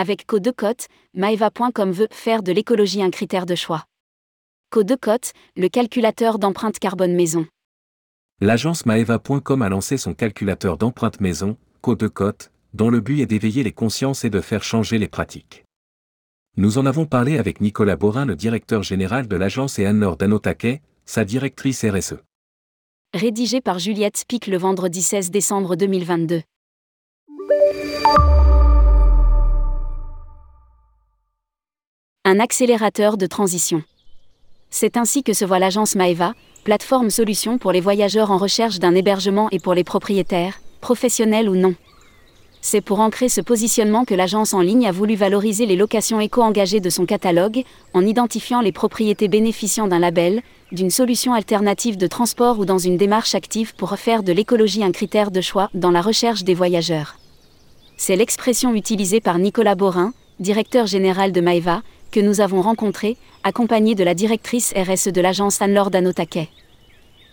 Avec Codecote, Maeva.com veut faire de l'écologie un critère de choix. Codecote, le calculateur d'empreinte carbone maison. L'agence Maeva.com a lancé son calculateur d'empreinte maison, Codecote, dont le but est d'éveiller les consciences et de faire changer les pratiques. Nous en avons parlé avec Nicolas Borin, le directeur général de l'agence, et Anne-Laure Danotake, sa directrice RSE. Rédigé par Juliette Spic le vendredi 16 décembre 2022. Un accélérateur de transition. C'est ainsi que se voit l'agence Maeva, plateforme solution pour les voyageurs en recherche d'un hébergement et pour les propriétaires, professionnels ou non. C'est pour ancrer ce positionnement que l'agence en ligne a voulu valoriser les locations éco-engagées de son catalogue, en identifiant les propriétés bénéficiant d'un label, d'une solution alternative de transport ou dans une démarche active pour faire de l'écologie un critère de choix dans la recherche des voyageurs. C'est l'expression utilisée par Nicolas Borin, directeur général de Maeva, que nous avons rencontré, accompagné de la directrice RSE de l'agence Anne-Laure Danotaquet.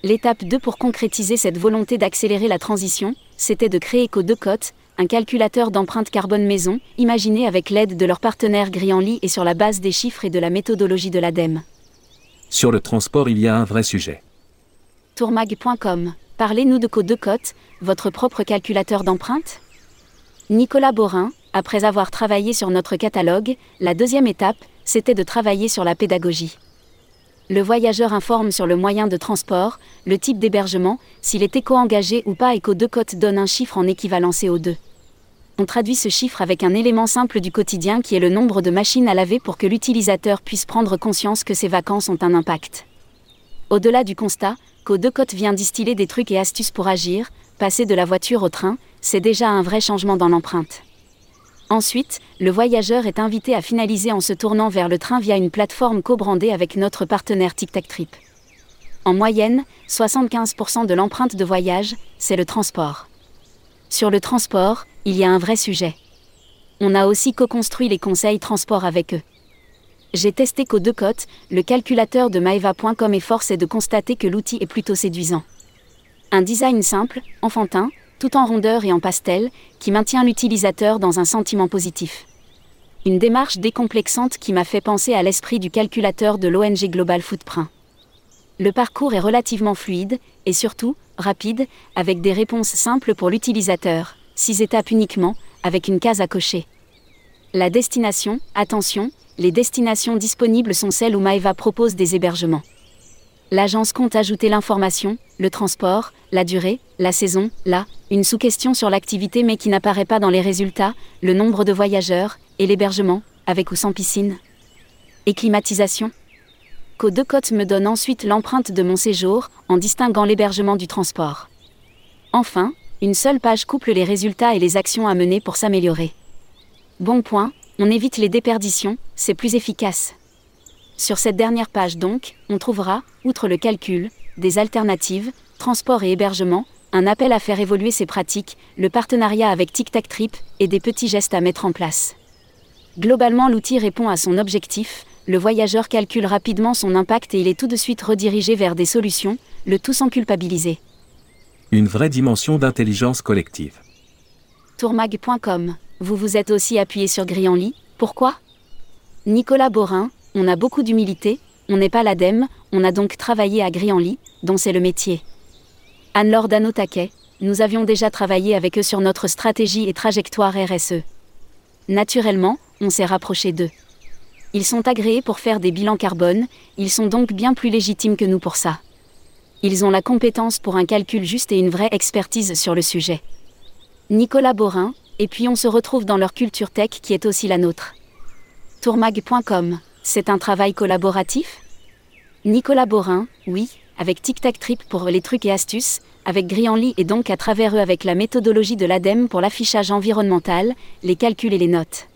L'étape 2 pour concrétiser cette volonté d'accélérer la transition, c'était de créer Co2Cote, un calculateur d'empreinte carbone maison, imaginé avec l'aide de leurs partenaires Grianly et sur la base des chiffres et de la méthodologie de l'ADEME. Sur le transport, il y a un vrai sujet. Tourmag.com. Parlez-nous de Co2Cote, votre propre calculateur d'empreinte? Nicolas Borin, après avoir travaillé sur notre catalogue, la deuxième étape, c'était de travailler sur la pédagogie. Le voyageur informe sur le moyen de transport, le type d'hébergement, s'il est éco-engagé ou pas et qu'au deux cotes donne un chiffre en équivalent CO2. On traduit ce chiffre avec un élément simple du quotidien qui est le nombre de machines à laver pour que l'utilisateur puisse prendre conscience que ses vacances ont un impact. Au-delà du constat, qu'au deux côtes vient distiller des trucs et astuces pour agir, passer de la voiture au train, c'est déjà un vrai changement dans l'empreinte. Ensuite, le voyageur est invité à finaliser en se tournant vers le train via une plateforme co-brandée avec notre partenaire Tic Trip. En moyenne, 75% de l'empreinte de voyage, c'est le transport. Sur le transport, il y a un vrai sujet. On a aussi co-construit les conseils transport avec eux. J'ai testé qu'aux deux côtes, le calculateur de maeva.com et force est de constater que l'outil est plutôt séduisant. Un design simple, enfantin, tout en rondeur et en pastel, qui maintient l'utilisateur dans un sentiment positif. Une démarche décomplexante qui m'a fait penser à l'esprit du calculateur de l'ONG Global Footprint. Le parcours est relativement fluide, et surtout, rapide, avec des réponses simples pour l'utilisateur, six étapes uniquement, avec une case à cocher. La destination, attention, les destinations disponibles sont celles où Maeva propose des hébergements. L'agence compte ajouter l'information, le transport, la durée, la saison, là, une sous-question sur l'activité mais qui n'apparaît pas dans les résultats, le nombre de voyageurs, et l'hébergement, avec ou sans piscine. Et climatisation Code Côte me donne ensuite l'empreinte de mon séjour, en distinguant l'hébergement du transport. Enfin, une seule page couple les résultats et les actions à mener pour s'améliorer. Bon point, on évite les déperditions, c'est plus efficace. Sur cette dernière page donc, on trouvera, outre le calcul, des alternatives, transport et hébergement, un appel à faire évoluer ses pratiques, le partenariat avec Tic Tac Trip et des petits gestes à mettre en place. Globalement, l'outil répond à son objectif, le voyageur calcule rapidement son impact et il est tout de suite redirigé vers des solutions, le tout sans culpabiliser. Une vraie dimension d'intelligence collective. Tourmag.com. Vous vous êtes aussi appuyé sur Grianly, pourquoi? Nicolas Borin, on a beaucoup d'humilité, on n'est pas l'ADEME, on a donc travaillé à Grianly, dont c'est le métier. Anne-Laure Danotaquet, nous avions déjà travaillé avec eux sur notre stratégie et trajectoire RSE. Naturellement, on s'est rapproché d'eux. Ils sont agréés pour faire des bilans carbone, ils sont donc bien plus légitimes que nous pour ça. Ils ont la compétence pour un calcul juste et une vraie expertise sur le sujet. Nicolas Borin, et puis on se retrouve dans leur culture tech qui est aussi la nôtre. Tourmag.com c'est un travail collaboratif? Nicolas Borin, oui, avec Tic Tac Trip pour les trucs et astuces, avec Grianly et donc à travers eux avec la méthodologie de l'ADEME pour l'affichage environnemental, les calculs et les notes.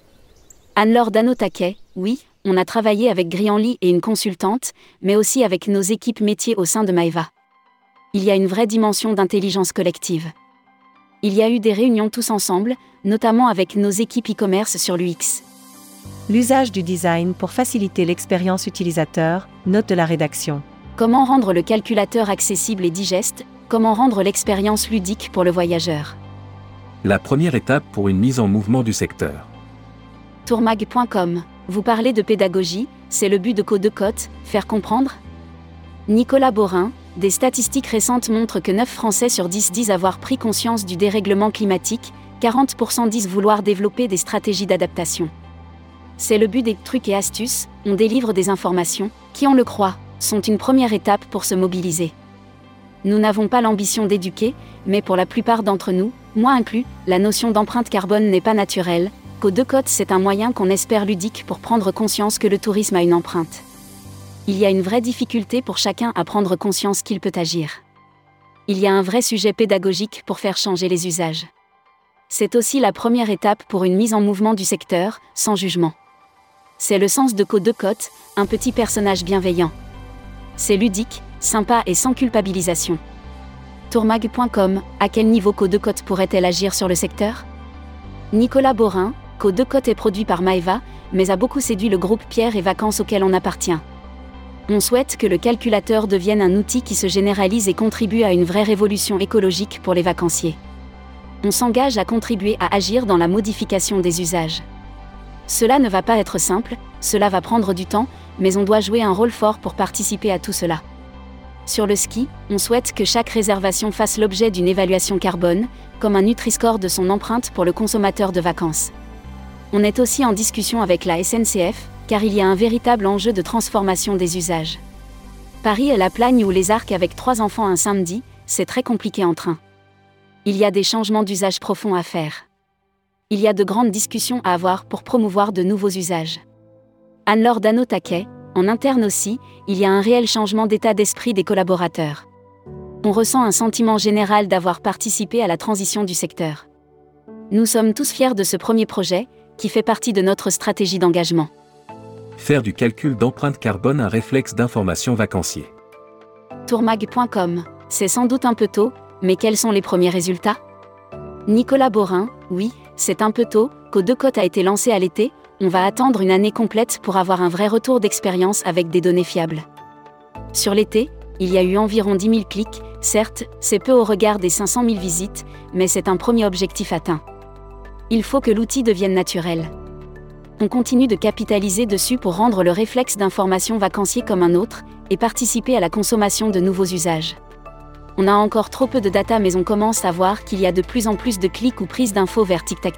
Anne-Laure Danotaquet, oui, on a travaillé avec Grianly et une consultante, mais aussi avec nos équipes métiers au sein de Maeva. Il y a une vraie dimension d'intelligence collective. Il y a eu des réunions tous ensemble, notamment avec nos équipes e-commerce sur l'UX. L'usage du design pour faciliter l'expérience utilisateur, note de la rédaction. Comment rendre le calculateur accessible et digeste? Comment rendre l'expérience ludique pour le voyageur? La première étape pour une mise en mouvement du secteur. Tourmag.com. Vous parlez de pédagogie, c'est le but de Code de Côte, faire comprendre? Nicolas Borin, des statistiques récentes montrent que 9 Français sur 10 disent avoir pris conscience du dérèglement climatique, 40% disent vouloir développer des stratégies d'adaptation. C'est le but des trucs et astuces, on délivre des informations, qui on le croit, sont une première étape pour se mobiliser. Nous n'avons pas l'ambition d'éduquer, mais pour la plupart d'entre nous, moi inclus, la notion d'empreinte carbone n'est pas naturelle, qu'au deux côtes c'est un moyen qu'on espère ludique pour prendre conscience que le tourisme a une empreinte il y a une vraie difficulté pour chacun à prendre conscience qu'il peut agir. Il y a un vrai sujet pédagogique pour faire changer les usages. C'est aussi la première étape pour une mise en mouvement du secteur, sans jugement. C'est le sens de Code de Côte, un petit personnage bienveillant. C'est ludique, sympa et sans culpabilisation. Tourmag.com, à quel niveau Code de Côte pourrait-elle agir sur le secteur? Nicolas Borin, Code de Côte est produit par Maeva, mais a beaucoup séduit le groupe Pierre et Vacances auquel on appartient. On souhaite que le calculateur devienne un outil qui se généralise et contribue à une vraie révolution écologique pour les vacanciers. On s'engage à contribuer à agir dans la modification des usages. Cela ne va pas être simple, cela va prendre du temps, mais on doit jouer un rôle fort pour participer à tout cela. Sur le ski, on souhaite que chaque réservation fasse l'objet d'une évaluation carbone, comme un Nutri-Score de son empreinte pour le consommateur de vacances. On est aussi en discussion avec la SNCF, car il y a un véritable enjeu de transformation des usages. Paris est la plagne ou les arcs avec trois enfants un samedi, c'est très compliqué en train. Il y a des changements d'usage profonds à faire. Il y a de grandes discussions à avoir pour promouvoir de nouveaux usages. Anne-Laure Dano-Taquet, en interne aussi, il y a un réel changement d'état d'esprit des collaborateurs. On ressent un sentiment général d'avoir participé à la transition du secteur. Nous sommes tous fiers de ce premier projet, qui fait partie de notre stratégie d'engagement faire du calcul d'empreinte carbone un réflexe d'information vacancier. Tourmag.com, c'est sans doute un peu tôt, mais quels sont les premiers résultats? Nicolas Borin, oui, c'est un peu tôt, qu'au deux côtes a été lancé à l'été, on va attendre une année complète pour avoir un vrai retour d'expérience avec des données fiables. Sur l'été, il y a eu environ 10 000 clics, certes, c'est peu au regard des 500 000 visites, mais c'est un premier objectif atteint. Il faut que l'outil devienne naturel on continue de capitaliser dessus pour rendre le réflexe d'information vacancier comme un autre, et participer à la consommation de nouveaux usages. On a encore trop peu de data mais on commence à voir qu'il y a de plus en plus de clics ou prises d'infos vers TicTac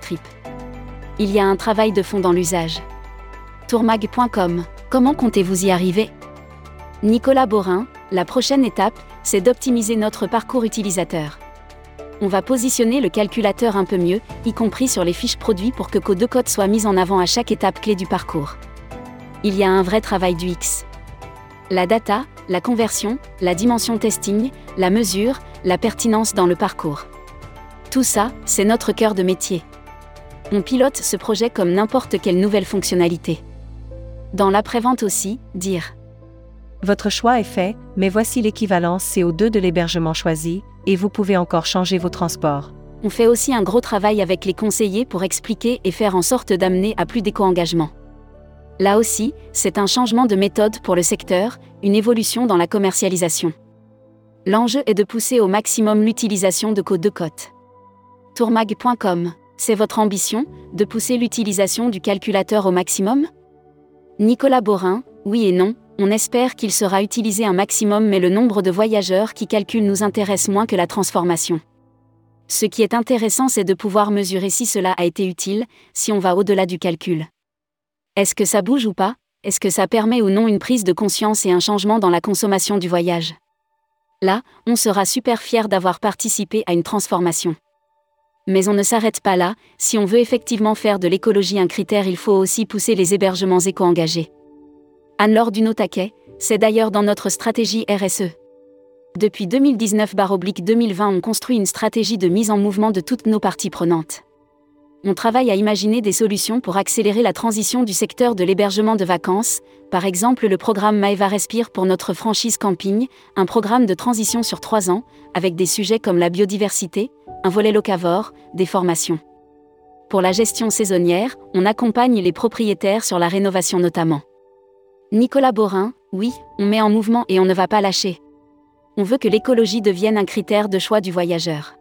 Il y a un travail de fond dans l'usage. Tourmag.com, comment comptez-vous y arriver? Nicolas Borin, la prochaine étape, c'est d'optimiser notre parcours utilisateur on va positionner le calculateur un peu mieux, y compris sur les fiches produits pour que Code de code soit mise en avant à chaque étape clé du parcours. Il y a un vrai travail du X. La data, la conversion, la dimension testing, la mesure, la pertinence dans le parcours. Tout ça, c'est notre cœur de métier. On pilote ce projet comme n'importe quelle nouvelle fonctionnalité. Dans l'après-vente aussi, dire votre choix est fait, mais voici l'équivalence CO2 de l'hébergement choisi, et vous pouvez encore changer vos transports. On fait aussi un gros travail avec les conseillers pour expliquer et faire en sorte d'amener à plus d'éco-engagement. Là aussi, c'est un changement de méthode pour le secteur, une évolution dans la commercialisation. L'enjeu est de pousser au maximum l'utilisation de code de cote. Tourmag.com, c'est votre ambition, de pousser l'utilisation du calculateur au maximum? Nicolas Borin, oui et non, on espère qu'il sera utilisé un maximum mais le nombre de voyageurs qui calculent nous intéresse moins que la transformation. Ce qui est intéressant c'est de pouvoir mesurer si cela a été utile, si on va au-delà du calcul. Est-ce que ça bouge ou pas? Est-ce que ça permet ou non une prise de conscience et un changement dans la consommation du voyage? Là, on sera super fier d'avoir participé à une transformation. Mais on ne s'arrête pas là, si on veut effectivement faire de l'écologie un critère il faut aussi pousser les hébergements éco-engagés. Anne-Laure Duno-Taquet, c'est d'ailleurs dans notre stratégie RSE. Depuis 2019-2020, on construit une stratégie de mise en mouvement de toutes nos parties prenantes. On travaille à imaginer des solutions pour accélérer la transition du secteur de l'hébergement de vacances, par exemple le programme Maeva Respire pour notre franchise camping, un programme de transition sur trois ans, avec des sujets comme la biodiversité, un volet locavore, des formations. Pour la gestion saisonnière, on accompagne les propriétaires sur la rénovation notamment. Nicolas Borin, oui, on met en mouvement et on ne va pas lâcher. On veut que l'écologie devienne un critère de choix du voyageur.